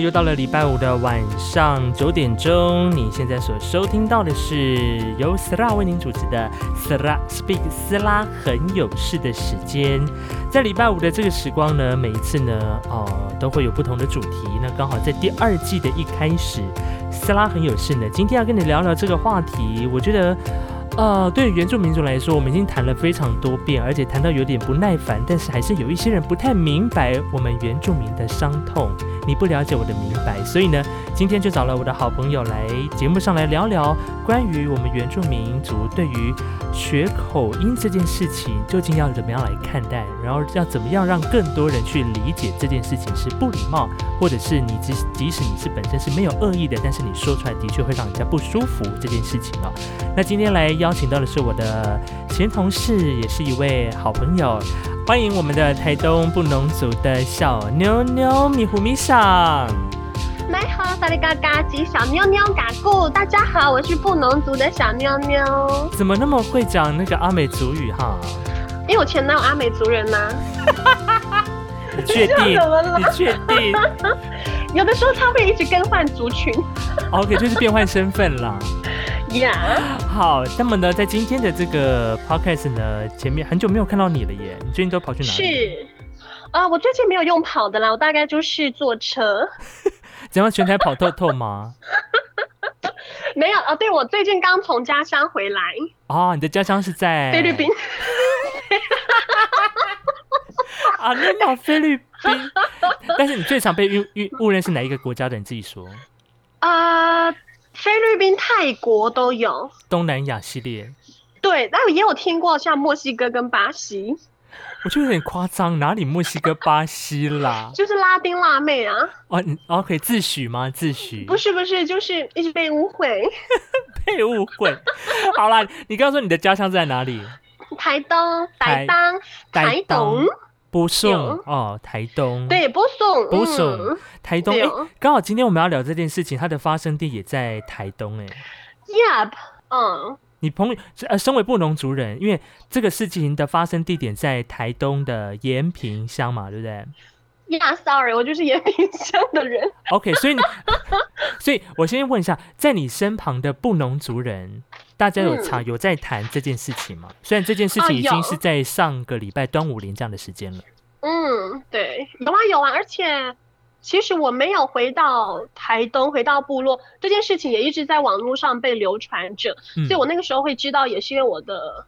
又到了礼拜五的晚上九点钟。你现在所收听到的是由斯拉为您主持的斯拉 Speak 斯拉很有事的时间。在礼拜五的这个时光呢，每一次呢，哦，都会有不同的主题。那刚好在第二季的一开始，斯拉很有事呢，今天要跟你聊聊这个话题。我觉得。呃，对原住民族来说，我们已经谈了非常多遍，而且谈到有点不耐烦，但是还是有一些人不太明白我们原住民的伤痛。你不了解我的明白，所以呢，今天就找了我的好朋友来节目上来聊聊关于我们原住民族对于学口音这件事情，究竟要怎么样来看待，然后要怎么样让更多人去理解这件事情是不礼貌，或者是你即即使你是本身是没有恶意的，但是你说出来的确会让人家不舒服这件事情哦。那今天来邀请到的是我的前同事，也是一位好朋友。欢迎我们的台东布农族的小妞妞米糊米上。你好，萨利嘎嘎吉小妞妞嘎咕，大家好，我是布农族的小妞妞。怎么那么会讲那个阿美族语哈？因为我前男友阿美族人呐。你确定？你确定？有的时候他会一直更换族群。OK，就是变换身份啦。呀，好，那么呢，在今天的这个 podcast 呢，前面很久没有看到你了耶，你最近都跑去哪里？是，啊，我最近没有用跑的啦，我大概就是坐车。怎样全台跑透透吗？没有啊，对我最近刚从家乡回来。哦，你的家乡是在菲律宾。啊，那到菲律宾，但是你最常被误误误认是哪一个国家的？你自己说。啊。菲律宾、泰国都有东南亚系列，对，那也有听过像墨西哥跟巴西，我觉得有点夸张，哪里墨西哥、巴西啦？就是拉丁辣妹啊！哦，你 OK 自诩吗？自诩？不是不是，就是一直被误会，被误会。好啦，你刚刚说你的家乡在哪里？台东，台东，台东。播送哦，台东。对播送播送台东哎，刚好今天我们要聊这件事情，它的发生地也在台东哎。Yep，嗯，你朋友呃，身为布农族人，因为这个事情的发生地点在台东的延平乡嘛，对不对？Yeah，sorry，我就是延平乡的人。OK，所以你，所以我先问一下，在你身旁的布农族人。大家有常有在谈这件事情吗？虽然这件事情已经是在上个礼拜端午连这样的时间了。嗯，对，有啊有啊，而且其实我没有回到台东，回到部落，这件事情也一直在网络上被流传着，所以我那个时候会知道，也是因为我的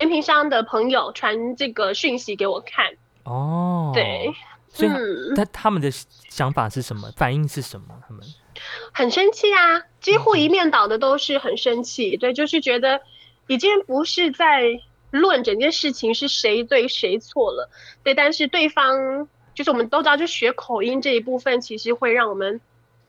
延平乡的朋友传这个讯息给我看。哦，对，所以他他们的想法是什么？反应是什么？他们？很生气啊！几乎一面倒的都是很生气，对，就是觉得已经不是在论整件事情是谁对谁错了，对，但是对方就是我们都知道，就学口音这一部分，其实会让我们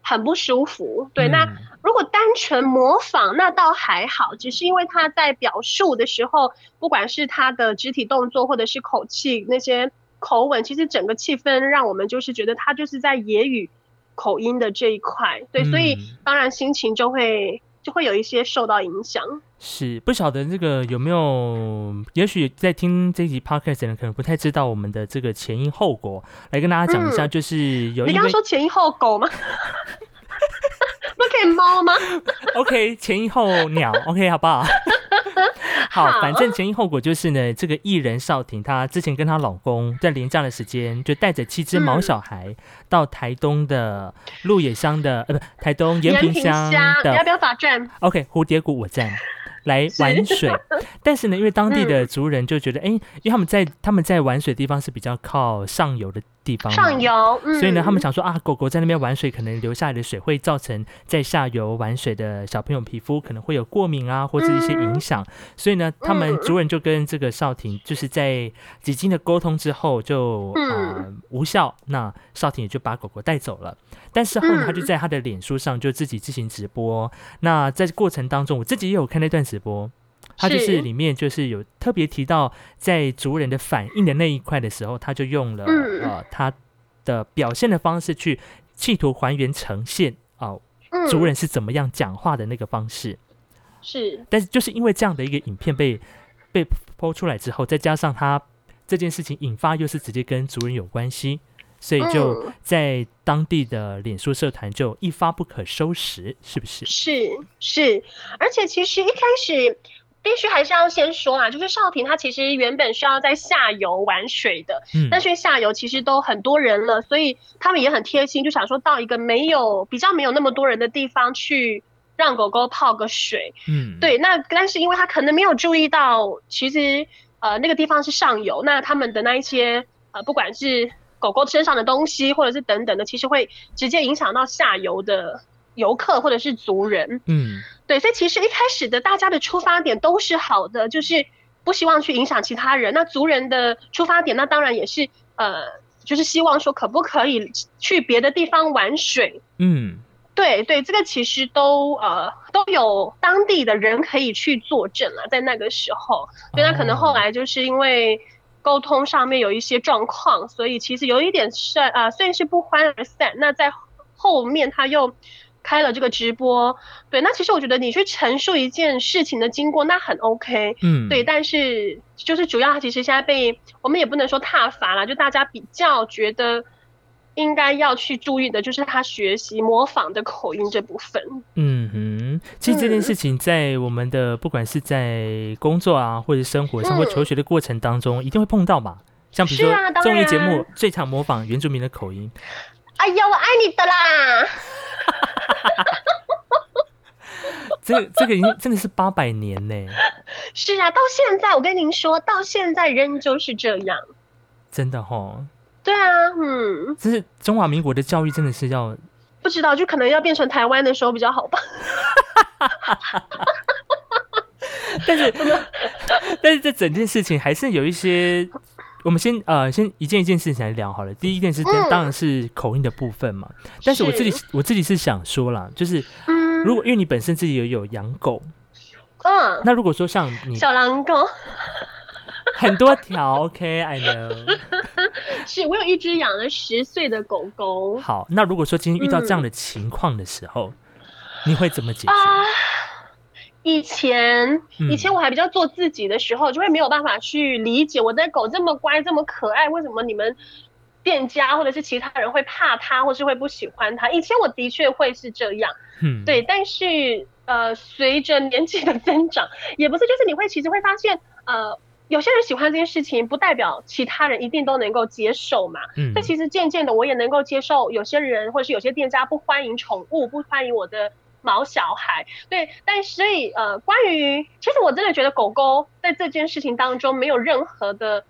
很不舒服，对。那如果单纯模仿，那倒还好，只是因为他在表述的时候，不管是他的肢体动作或者是口气那些口吻，其实整个气氛让我们就是觉得他就是在言语。口音的这一块，对，所以当然心情就会就会有一些受到影响。是不晓得这个有没有？也许在听这集 podcast 的人可能不太知道我们的这个前因后果，来跟大家讲一下，就是有你刚刚说前因后狗吗？不可以猫吗？OK，前因后鸟，OK，好不好？好，反正前因后果就是呢，这个艺人少婷，她之前跟她老公在连假的时间，就带着七只毛小孩到台东的鹿野乡的，呃，不，台东延平乡的，要不要打站？OK，蝴蝶谷我站。来玩水，但是呢，因为当地的族人就觉得，哎，因为他们在他们在玩水的地方是比较靠上游的地方，上游，所以呢，他们想说啊，狗狗在那边玩水，可能流下来的水会造成在下游玩水的小朋友皮肤可能会有过敏啊，或者一些影响，所以呢，他们主人就跟这个少廷就是在几经的沟通之后就啊无效，那少廷也就把狗狗带走了。但是后面他就在他的脸书上就自己进行直播。那在过程当中，我自己也有看那段直播，他就是里面就是有特别提到在族人的反应的那一块的时候，他就用了呃他的表现的方式去企图还原呈现啊族人是怎么样讲话的那个方式。是，但是就是因为这样的一个影片被被剖出来之后，再加上他这件事情引发又是直接跟族人有关系。所以就在当地的脸书社团就一发不可收拾，是不是？是是，而且其实一开始。必须还是要先说啊，就是少平他其实原本是要在下游玩水的，嗯，但是下游其实都很多人了，所以他们也很贴心，就想说到一个没有比较没有那么多人的地方去让狗狗泡个水，嗯，对，那但是因为他可能没有注意到，其实呃那个地方是上游，那他们的那一些呃不管是狗狗身上的东西或者是等等的，其实会直接影响到下游的。游客或者是族人，嗯，对，所以其实一开始的大家的出发点都是好的，就是不希望去影响其他人。那族人的出发点，那当然也是呃，就是希望说可不可以去别的地方玩水。嗯，对对，这个其实都呃都有当地的人可以去作证了，在那个时候，所以那可能后来就是因为沟通上面有一些状况，所以其实有一点算啊，虽然是不欢而散。那在后面他又。开了这个直播，对，那其实我觉得你去陈述一件事情的经过，那很 OK，嗯，对，但是就是主要，其实现在被我们也不能说踏伐了，就大家比较觉得应该要去注意的，就是他学习模仿的口音这部分。嗯哼，其实这件事情在我们的不管是在工作啊，或者生活、生活求学的过程当中，一定会碰到嘛？像比如说综艺节目最常模仿原住民的口音。哎呀，我爱你的啦！这这个已经真的是八百年呢。是啊，到现在我跟您说，到现在仍旧是这样。真的哈。对啊，嗯。就是中华民国的教育，真的是要不知道，就可能要变成台湾的时候比较好吧。但是，但是这整件事情还是有一些。我们先呃，先一件一件事情来聊好了。第一件事情当然是口音的部分嘛。但是我自己我自己是想说啦，就是如果因为你本身自己有有养狗，嗯，那如果说像你小狼狗很多条，OK，I know，是我有一只养了十岁的狗狗。好，那如果说今天遇到这样的情况的时候，你会怎么解决？以前，以前我还比较做自己的时候，就会没有办法去理解我的狗这么乖、这么可爱，为什么你们店家或者是其他人会怕它，或是会不喜欢它？以前我的确会是这样，嗯，对。但是，呃，随着年纪的增长，也不是，就是你会其实会发现，呃，有些人喜欢这件事情，不代表其他人一定都能够接受嘛。嗯。那其实渐渐的，我也能够接受有些人或者是有些店家不欢迎宠物，不欢迎我的。毛小孩，对，但所以呃，关于其实我真的觉得狗狗在这件事情当中没有任何的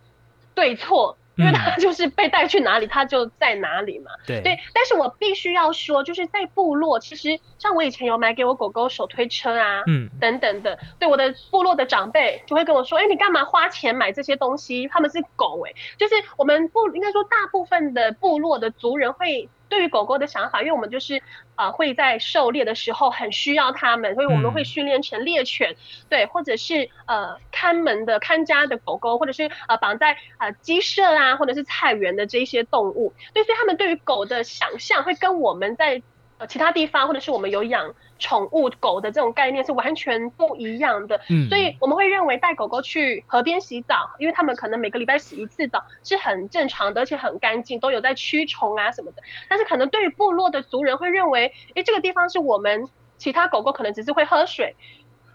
对错，因为它就是被带去哪里，它就在哪里嘛。对，但是我必须要说，就是在部落，其实像我以前有买给我狗狗手推车啊，嗯，等等的，对我的部落的长辈就会跟我说，哎，你干嘛花钱买这些东西？他们是狗哎，就是我们部应该说大部分的部落的族人会。对于狗狗的想法，因为我们就是啊会在狩猎的时候很需要它们，所以我们会训练成猎犬，对，或者是呃看门的看家的狗狗，或者是呃绑在啊鸡舍啊或者是菜园的这些动物，对，所以他们对于狗的想象会跟我们在。呃，其他地方或者是我们有养宠物狗的这种概念是完全不一样的，嗯，所以我们会认为带狗狗去河边洗澡，因为他们可能每个礼拜洗一次澡是很正常的，而且很干净，都有在驱虫啊什么的。但是可能对于部落的族人会认为，诶，这个地方是我们其他狗狗可能只是会喝水，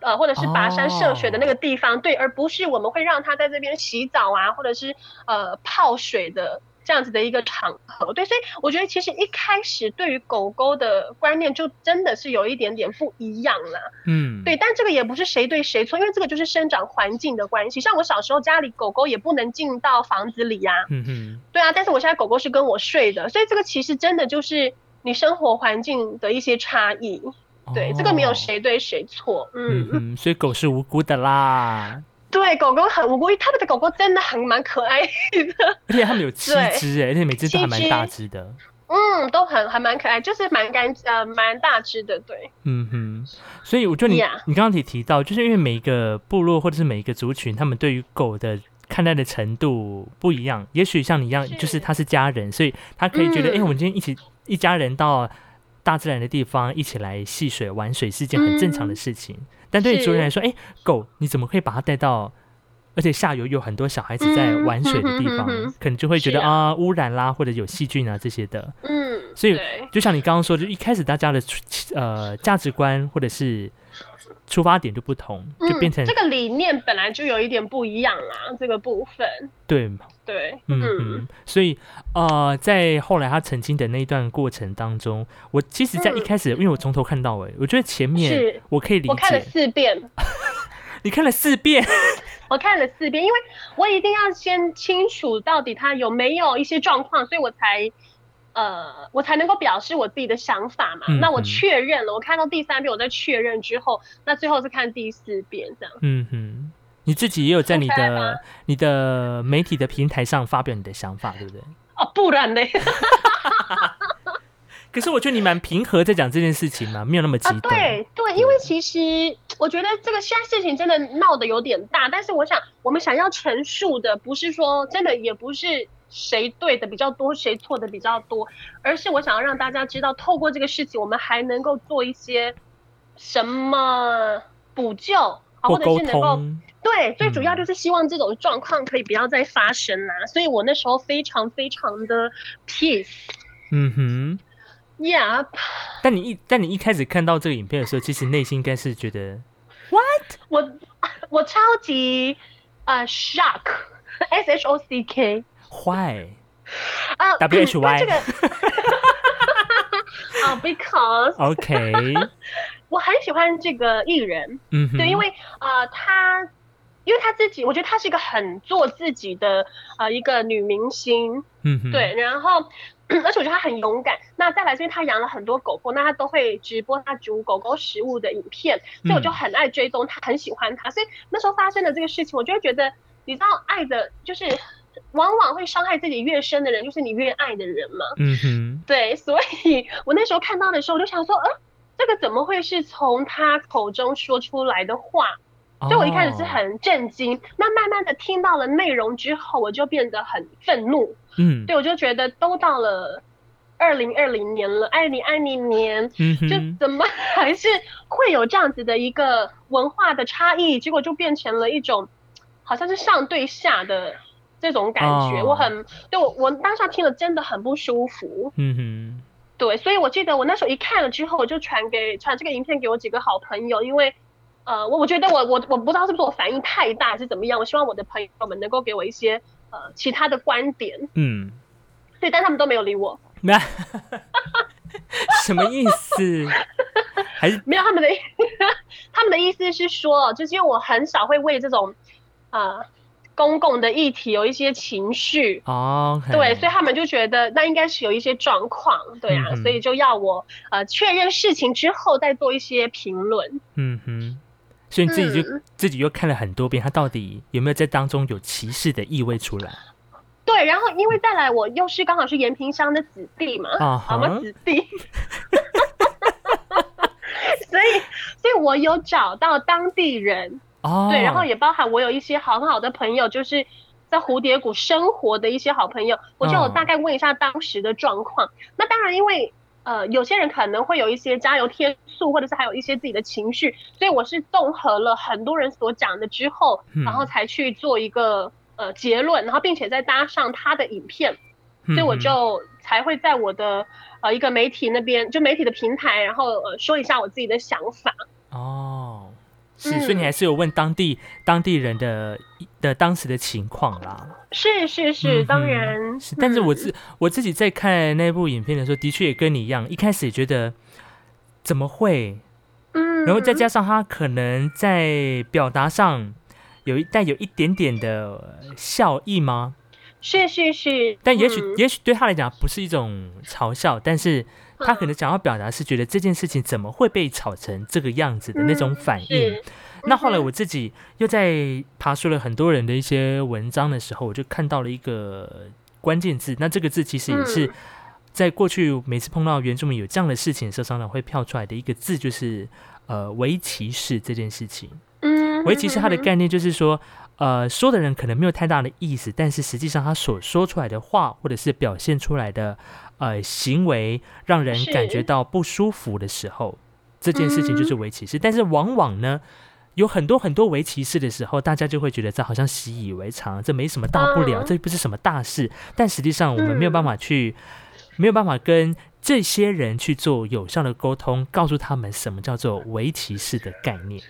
呃，或者是跋山涉水的那个地方，对，而不是我们会让它在这边洗澡啊，或者是呃泡水的。这样子的一个场合，对，所以我觉得其实一开始对于狗狗的观念就真的是有一点点不一样了，嗯，对，但这个也不是谁对谁错，因为这个就是生长环境的关系。像我小时候家里狗狗也不能进到房子里呀，嗯嗯，对啊，但是我现在狗狗是跟我睡的，所以这个其实真的就是你生活环境的一些差异，对，这个没有谁对谁错，嗯。嗯，所以狗是无辜的啦。对，狗狗很无辜，他们的狗狗真的很蛮可爱的，而且他们有七只哎，而且每只都还蛮大只的。嗯，都很还蛮可爱，就是蛮干呃蛮大只的，对。嗯哼，所以我觉得你你刚刚提提到，就是因为每一个部落或者是每一个族群，他们对于狗的看待的程度不一样。也许像你一样，就是他是家人，所以他可以觉得，哎，我们今天一起一家人到大自然的地方一起来戏水玩水是一件很正常的事情。但对于主人来说，哎，狗你怎么可以把它带到而且下游有很多小孩子在玩水的地方，可能就会觉得啊。啊污染啦，或者有细菌啊这些的。嗯，所以就像你刚刚说，就一开始大家的呃价值观或者是出发点就不同，就变成、嗯、这个理念本来就有一点不一样啦，这个部分。对，对，嗯嗯，所以呃，在后来他曾经的那一段过程当中，我其实，在一开始，因为我从头看到尾，我觉得前面是。我可以理解。我看了，四遍，你看了四遍，我看了四遍，因为我一定要先清楚到底他有没有一些状况，所以我才呃，我才能够表示我自己的想法嘛。嗯那我嗯确认了，我看到第三遍，我再确认之后，那最后是看第四遍这样。嗯哼，你自己也有在你的你的媒体的平台上发表你的想法，对不对？哦，不然呢？可是我觉得你蛮平和在讲这件事情嘛，没有那么极啊，端。对对，因为其实我觉得这个现在事情真的闹得有点大，但是我想我们想要陈述的不是说真的，也不是谁对的比较多，谁错的比较多，而是我想要让大家知道，透过这个事情，我们还能够做一些什么补救啊，或者是能够，对，最主要嗯就是希望这种状况可以不要再发生啦、所以我那时候非常非常的 peace。嗯哼。Yeah，但你一但你一开始看到这个影片的时候，其实内心应该是觉得 What？我我超级呃 shock，S H O C K 坏，啊 WHY 那这个。啊、b e c a u s e OK，我很喜欢这个艺人，嗯，对，因为呃他。因为他自己，我觉得她是一个很做自己的呃一个女明星，嗯，对，然后 而且我觉得她很勇敢。那再来是因为她养了很多狗狗，那她都会直播她煮狗狗食物的影片，所以我就嗯很爱追踪她，很喜欢她。所以那时候发生的这个事情，我就会觉得，你知道，爱的就是往往会伤害自己越深的人，就是你越爱的人嘛。嗯哼，对，所以我那时候看到的时候，我就想说，呃，这个怎么会是从他口中说出来的话？所以我一开始是哦，很震惊，那慢慢的听到了内容之后，我就变得很愤怒。嗯，对，我就觉得都到了二零二零年了，爱你爱你年，就嗯哼，怎么还是会有这样子的一个文化的差异？结果就变成了一种好像是上对下的这种感觉。哦我很对我我当下听了真的很不舒服。嗯哼，对，所以我记得我那时候一看了之后，我就传给传这个影片给我几个好朋友，因为。呃，我我觉得我我我不知道是不是我反应太大还是怎么样，我希望我的朋友们能够给我一些呃其他的观点，嗯，对，但他们都没有理我。那什么意思？还是没有他们的，他们的意思是说，就是因为我很少会为这种呃公共的议题有一些情绪，哦对，所以他们就觉得那应该是有一些状况，对啊，嗯所以就要我呃确认事情之后再做一些评论。嗯哼，所以你自己就、嗯自己又看了很多遍，他到底有没有在当中有歧视的意味出来？对，然后因为再来我又是刚好是延平乡的子弟嘛，啊好吗？哈子弟，所以所以我有找到当地人，哦，对，然后也包含我有一些很好的朋友，就是在蝴蝶谷生活的一些好朋友，我就大概问一下当时的状况。那当然，因为呃有些人可能会有一些加油添醋，或者是还有一些自己的情绪，所以我是综合了很多人所讲的之后，嗯。然后才去做一个呃结论，然后并且再搭上他的影片，所以我就才会在我的呃一个媒体那边，就媒体的平台，然后呃说一下我自己的想法。哦，是，嗯。所以你还是有问当地当地人的的当时的情况啦。是是是，嗯当然。是，但是我嗯。自、我自己在看那部影片的时候，的确也跟你一样，一开始也觉得怎么会，嗯，然后再加上他可能在表达上有一带有一点点的笑意吗？是是是，但也许、嗯。也许对他来讲不是一种嘲笑，但是他可能想要表达是觉得这件事情怎么会被炒成这个样子的那种反应。嗯那后来我自己又在爬出了很多人的一些文章的时候，我就看到了一个关键字。那这个字其实也是嗯在过去每次碰到原住民有这样的事情的时候，常常会跳出来的一个字，就是呃围歧视这件事情。嗯，围歧视它的嗯概念就是说，呃，说的人可能没有太大的意思，但是实际上他所说出来的话，或者是表现出来的呃行为，让人感觉到不舒服的时候，这件事情就是围歧视。但是往往呢，有很多很多围棋士的时候，大家就会觉得这好像习以为常，这没什么大不了，嗯这不是什么大事。但实际上，我们没有嗯办法去，没有办法跟这些人去做有效的沟通，告诉他们什么叫做围棋士的概念。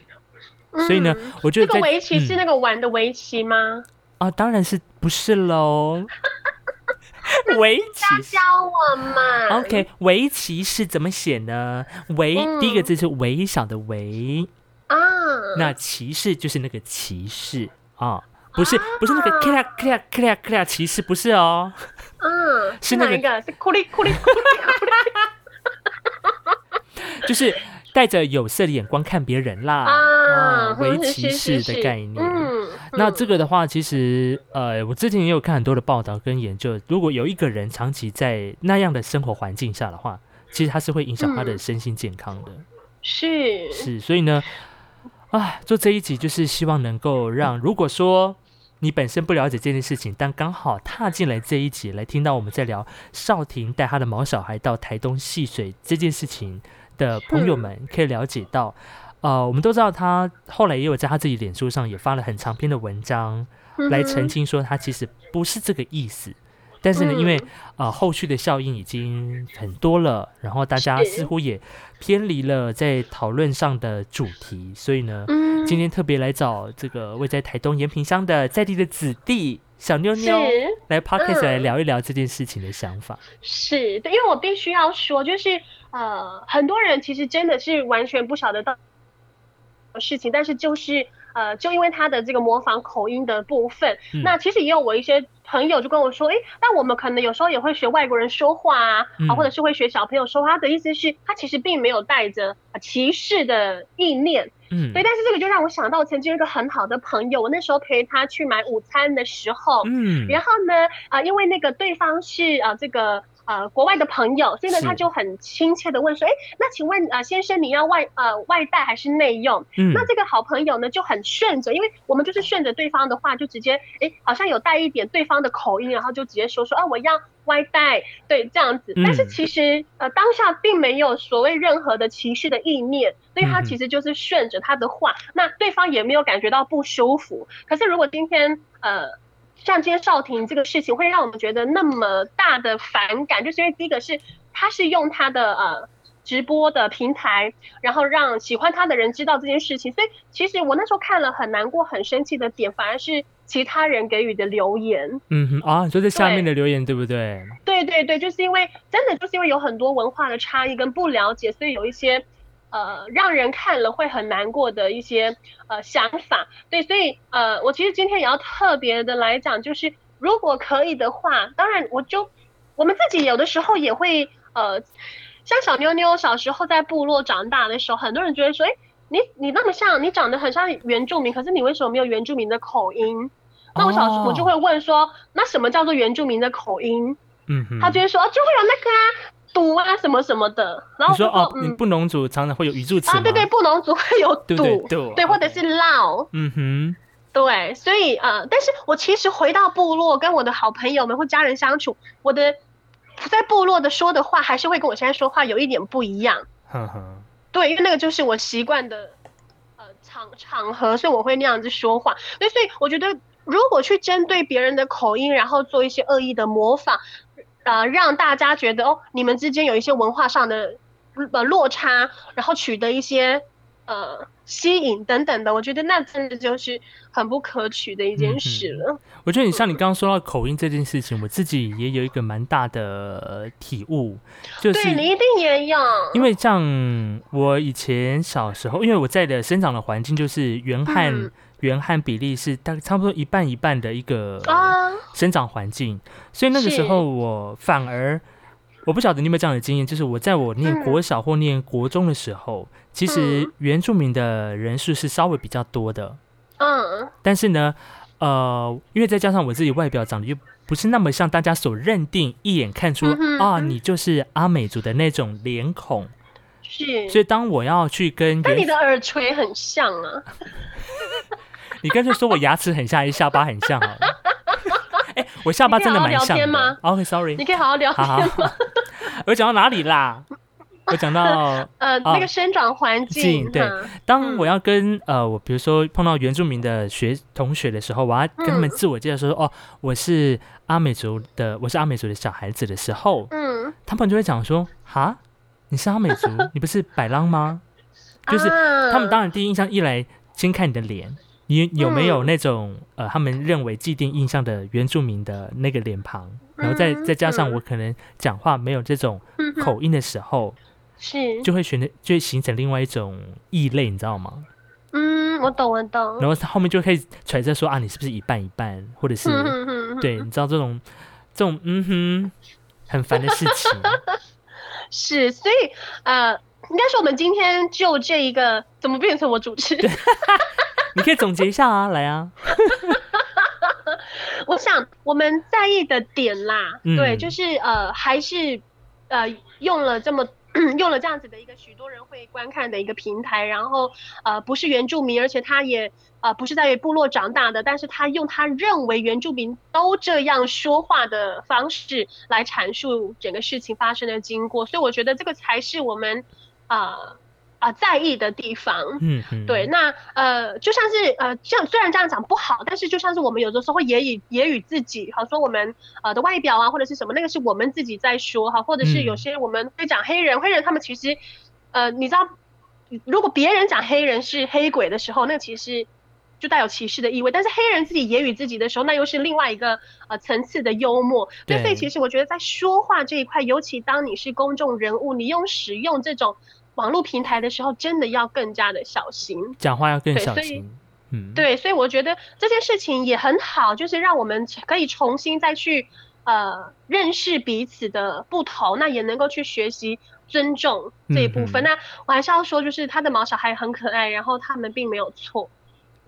所以呢嗯我觉得在这个围棋是嗯那个玩的围棋吗？啊，当然是不是喽？围棋教我嘛。OK，围棋是怎么写呢？围、嗯第一个字是微小的微，啊，那骑士就是那个骑士啊，不是不是那个 k 啦 k 啦 k 啦 k 啦骑士，不是哦，嗯，是那个？是库里库里库里库里 就是带着有色的眼光看别人啦啊，围嗯棋式的概念。嗯，那这个个的话，其实呃，我之前也有看很多的报道跟研究，如果有一个人长期在那样的生活环境下的话，其实他是会影响他的嗯身心健康的。是是，所以呢，啊，做这一集就是希望能够让，如果说你本身不了解这件事情，但刚好踏进来这一集来听到我们在聊少婷带他的毛小孩到台东戏水这件事情的朋友们，可以了解到。呃，我们都知道他后来也有在他自己脸书上也发了很长篇的文章，来澄嗯清说他其实不是这个意思。但是呢，因为呃后续的效应已经很多了，然后大家似乎也偏离了在讨论上的主题，所以呢，嗯。今天特别来找这个位在台东延平乡的在地的子弟小妞妞来 podcast 嗯来聊一聊这件事情的想法。是对，因为我必须要说，就是呃，很多人其实真的是完全不晓得到事情，但是就是呃，就因为他的这个模仿口音的部分，嗯。那其实也有我一些朋友就跟我说，诶，那我们可能有时候也会学外国人说话啊，嗯。啊，或者是会学小朋友说话，他的意思是，他其实并没有带着呃歧视的意念，嗯。对，但是这个就让我想到曾经有一个很好的朋友，我那时候陪他去买午餐的时候，嗯，然后呢，呃，因为那个对方是呃这个呃国外的朋友，所以呢他就很亲切的问说，哎，那请问呃先生你要外呃外带还是内用？嗯那这个好朋友呢就很顺着，因为我们就是顺着对方的话，就直接哎好像有带一点对方的口音，然后就直接说说啊我要外带，对这样子。但是嗯其实呃当下并没有所谓任何的歧视的意念，所以他其实就是顺着他的话，那对方也没有感觉到不舒服。可是如果今天呃。像今天少婷这个事情，会让我们觉得那么大的反感，就是因为第一个是他是用他的呃直播的平台，然后让喜欢他的人知道这件事情，所以其实我那时候看了很难过、很生气的点，反而是其他人给予的留言。嗯哼啊，就在下面的留言对不对？对对对，就是因为真的就是因为有很多文化的差异跟不了解，所以有一些呃让人看了会很难过的一些呃想法。对，所以呃我其实今天也要特别的来讲，就是如果可以的话，当然我就我们自己有的时候也会呃，像小妞妞小时候在部落长大的时候，很多人觉得说，哎，你你那么像，你长得很像原住民，可是你为什么没有原住民的口音？那我小时候我就哦会问说，那什么叫做原住民的口音？嗯哼，他就会说，哦就会有那个啊，赌啊什么什么的。然后说哦，你嗯布农族常常会有语助词啊，对对，吗，布农族会有 对赌，对对对，或者是闹，嗯哼，对，所以呃，但是我其实回到部落，跟我的好朋友们或家人相处，我的在部落的说的话，还是会跟我现在说话有一点不一样。呵呵，对，因为那个就是我习惯的呃场场合，所以我会那样子说话。对，所以我觉得如果去针对别人的口音，然后做一些恶意的模仿，呃，让大家觉得哦，你们之间有一些文化上的呃落差，然后取得一些呃吸引等等的，我觉得那真的就是很不可取的一件事了。我觉得你像你刚刚说到口音这件事情，我自己也有一个蛮大的呃体悟，就是对你一定也有，因为像我以前小时候，因为我在的生长的环境就是原汉、嗯原汉比例是大概差不多一半一半的一个啊，生长环境，所以那个时候我反而我不晓得你有没有这样的经验，就是我在我念嗯。国小或念国中的时候，其实嗯。原住民的人数是稍微比较多的，嗯，但是呢，呃，因为再加上我自己外表长得又不是那么像大家所认定，一眼看出、嗯啊，嗯你就是阿美族的那种脸孔。是。所以当我要去跟原但你的耳垂很像啊，你干脆说我牙齿很像，还是下巴很像好了。哎、我下巴真的蛮像的。OK，Sorry，、你可以好好聊好好天好，我讲到哪里啦？我讲到 呃那个生长环境，对。当我要跟呃我比如说碰到原住民的学同学的时候，我要跟他们自我介绍说哦我是阿美族的，我是阿美族的小孩子的时候，嗯，他们就会讲说哈你是阿美族，你不是百浪吗？就是他们当然第一印象一来先看你的脸。你有没有那种呃，他们认为既定印象的原住民的那个脸庞，然后再再加上我可能讲话没有这种口音的时候，是就会选择就会形成另外一种异类，你知道吗？嗯，我懂，我懂。然后他后面就可以揣测说啊，你是不是一半一半，或者是对，你知道这种这种嗯哼很烦的事情。是，所以呃，应该是我们今天就这一个，怎么变成我主持？你可以总结一下啊，来啊！我想我们在意的点啦，对，就是呃，还是呃，用了这么 用了这样子的一个许多人会观看的一个平台，然后呃，不是原住民，而且他也呃不是在部落长大的，但是他用他认为原住民都这样说话的方式来阐述整个事情发生的经过，所以我觉得这个才是我们啊。啊，在意的地方，嗯，对，那呃，就像是呃，像虽然这样讲不好，但是就像是我们有的时候也以也与自己，好说我们呃的外表啊，或者是什么，那个是我们自己在说哈，或者是有些我们会讲黑人，黑人他们其实，呃，你知道，如果别人讲黑人是黑鬼的时候，那其实就带有歧视的意味，但是黑人自己言语自己的时候，那又是另外一个呃层次的幽默。对，所以其实我觉得在说话这一块，尤其当你是公众人物，你用使用这种。网络平台的时候，真的要更加的小心，讲话要更小心。嗯，对，所以我觉得这件事情也很好，就是让我们可以重新再去呃认识彼此的不同，那也能够去学习尊重这一部分。那我还是要说，就是他的毛小孩很可爱，然后他们并没有错，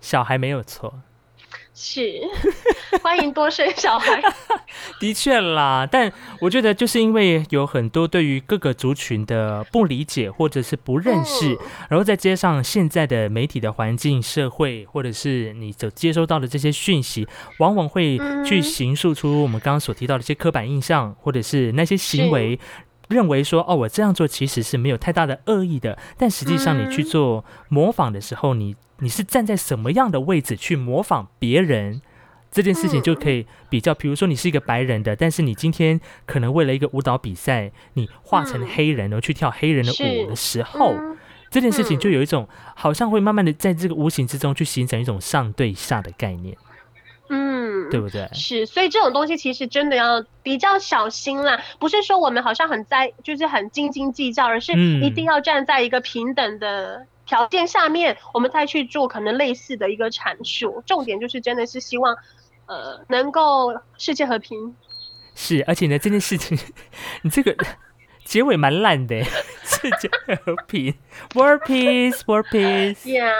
小孩没有错。是，欢迎多生小孩。的确啦，但我觉得就是因为有很多对于各个族群的不理解或者是不认识，然后再加上现在的媒体的环境、社会，或者是你所接收到的这些讯息，往往会去形塑出我们刚刚所提到的一些刻板印象，或者是那些行为，认为说哦，我这样做其实是没有太大的恶意的，但实际上你去做模仿的时候，你。你是站在什么样的位置去模仿别人这件事情，就可以比较。比如说，你是一个白人的，但是你今天可能为了一个舞蹈比赛，你化成黑人，然后去跳黑人的舞的时候，这件事情就有一种好像会慢慢的在这个无形之中去形成一种上对下的概念。嗯，对不对？是，所以这种东西其实真的要比较小心啦。不是说我们好像很在，就是很斤斤计较，而是一定要站在一个平等的。条件下面，我们再去做可能类似的一个阐述。重点就是真的是希望，呃，能够世界和平。是，而且呢，这件事情，你这个 结尾蛮烂的。世界和平，World Peace，World Peace。Yeah。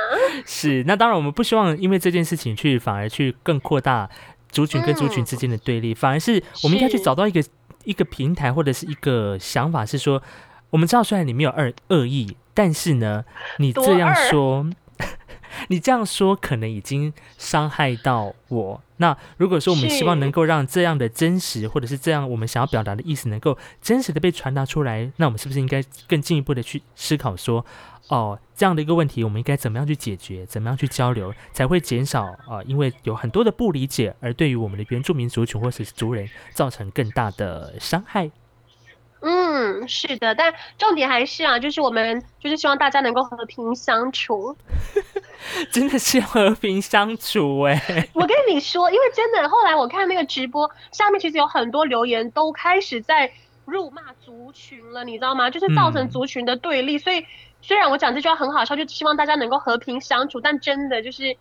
是，那当然我们不希望因为这件事情去反而去更扩大族群跟族群之间的对立，反而是我们应该去找到一个一个平台或者是一个想法，是说，我们知道虽然你没有恶恶意。但是呢，你这样说，你这样说可能已经伤害到我。那如果说我们希望能够让这样的真实，或者是这样我们想要表达的意思能够真实的被传达出来，那我们是不是应该更进一步的去思考说，哦，这样的一个问题，我们应该怎么样去解决，怎么样去交流，才会减少啊，因为有很多的不理解，而对于我们的原住民族群或者是族人造成更大的伤害。嗯，是的，但重点还是啊，就是我们就是希望大家能够和平相处，真的是和平相处哎！我跟你说，因为真的，后来我看那个直播下面，其实有很多留言都开始在辱骂族群了，你知道吗？就是造成族群的对立。所以虽然我讲这句话很好笑，就希望大家能够和平相处，但真的就是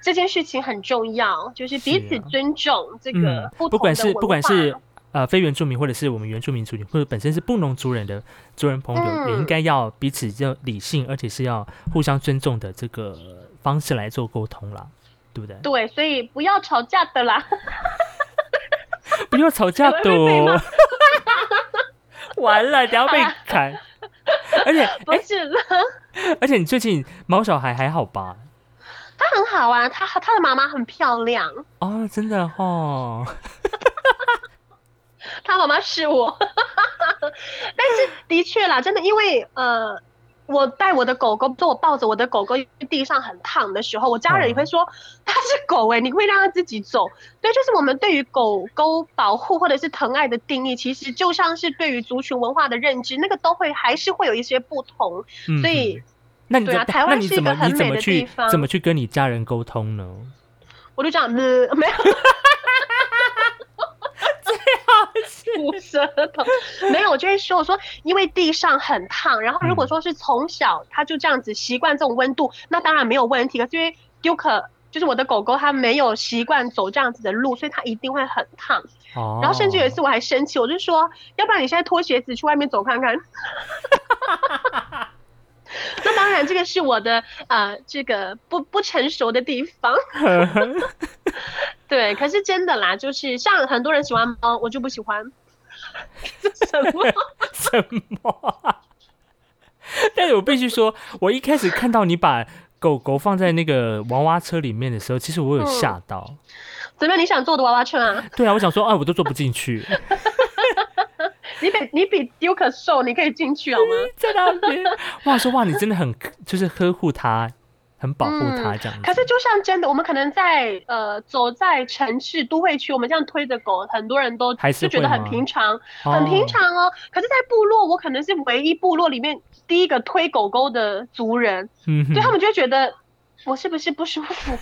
这件事情很重要，就是彼此尊重这个不管是不管是。呃，非原住民或者是我们原住民族群，或者本身是布农族人的族人朋友，也应该要彼此要理性，而且是要互相尊重的这个方式来做沟通了，对不对？对，所以不要吵架的啦，不要吵架的，完了，等下被砍。而且不是了，而且你最近猫小孩还好吧？他很好啊，他他的妈妈很漂亮哦，真的哦。他妈妈是我。但是的确啦，真的，因为呃，我带我的狗狗，就我抱着我的狗狗，地上很烫的时候，我家人也会说它是狗哎，你会让它自己走。对，就是我们对于狗狗保护或者是疼爱的定义，其实就像是对于族群文化的认知，那个都会还是会有一些不同。所以，那你啊，台湾是一个很美的地方，怎么去跟你家人沟通呢？我就讲，没有。吐舌头，没有，我就会说，我说因为地上很烫，然后如果说是从小他就这样子习惯这种温度，那当然没有问题。可是因为丢可就是我的狗狗，它没有习惯走这样子的路，所以它一定会很烫。哦。然后甚至有一次我还生气，我就说，要不然你现在脱鞋子去外面走看看。那当然，这个是我的呃，这个不不成熟的地方。对，可是真的啦，就是像很多人喜欢猫，我就不喜欢。什 么什么？但是我必须说，我一开始看到你把狗狗放在那个娃娃车里面的时候，其实我有吓到。怎么样？你想坐的娃娃车啊？对啊，我想说，哎，我都坐不进去。你比你比丢可瘦，你可以进去好吗？在那边，哇说哇，你真的很就是呵护它。很保护它这样，可是就像真的，我们可能在呃走在城市都会区，我们这样推着狗，很多人都还是觉得很平常，很平常哦。可是，在部落，我可能是唯一部落里面第一个推狗狗的族人，嗯，对他们就觉得我是不是不舒服？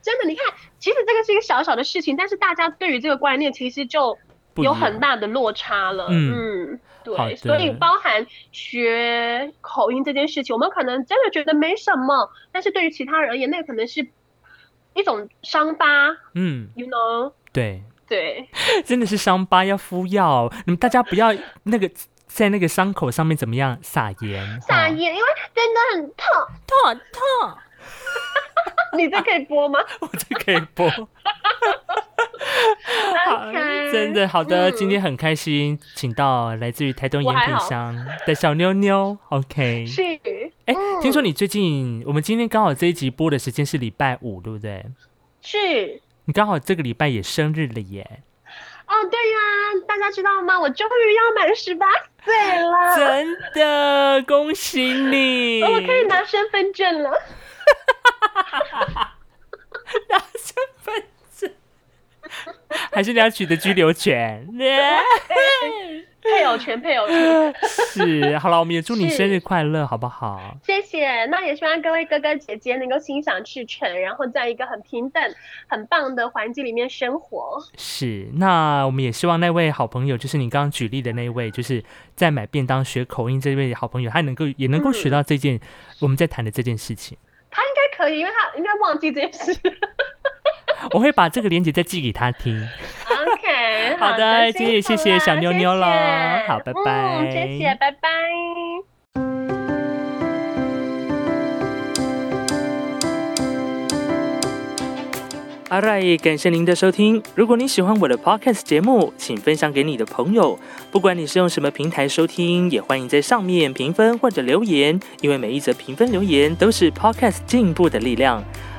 真的，你看，其实这个是一个小小的事情，但是大家对于这个观念其实就有很大的落差了，嗯。对，所以包含学口音这件事情，我们可能真的觉得没什么，但是对于其他人而言，那可能是一种伤疤。嗯，you know，对对，真的是伤疤要敷药，你们大家不要那个在那个伤口上面怎么样撒盐？撒盐，因为真的很痛，痛痛。你这可以播吗？我这可以播。真的好的，今天很开心，请到来自于台东盐品乡的小妞妞。OK，是。哎，听说你最近，我们今天刚好这一集播的时间是礼拜五，对不对？是。你刚好这个礼拜也生日了耶。哦，对呀，大家知道吗？我终于要满十八岁了。真的，恭喜你！我可以拿身份证了。拿身份证，还是你要取得居留权？配偶权，配偶权。是，好了，我们也祝你生日快乐，好不好？谢谢。那也希望各位哥哥姐姐能够心想事成，然后在一个很平等、很棒的环境里面生活。是，那我们也希望那位好朋友，就是你刚刚举例的那位，就是在买便当学口音这位好朋友，他能够也能够学到这件我们在谈的这件事情。他应该可以，因为他应该忘记这件事。我会把这个链接再寄给他听。OK，好的，今天也谢谢小妞妞了。好，拜拜。谢谢，拜拜。阿瑞，感谢您的收听。如果你喜欢我的 Podcast 节目，请分享给你的朋友。不管你是用什么平台收听，也欢迎在上面评分或者留言，因为每一则评分留言都是 Podcast 进步的力量。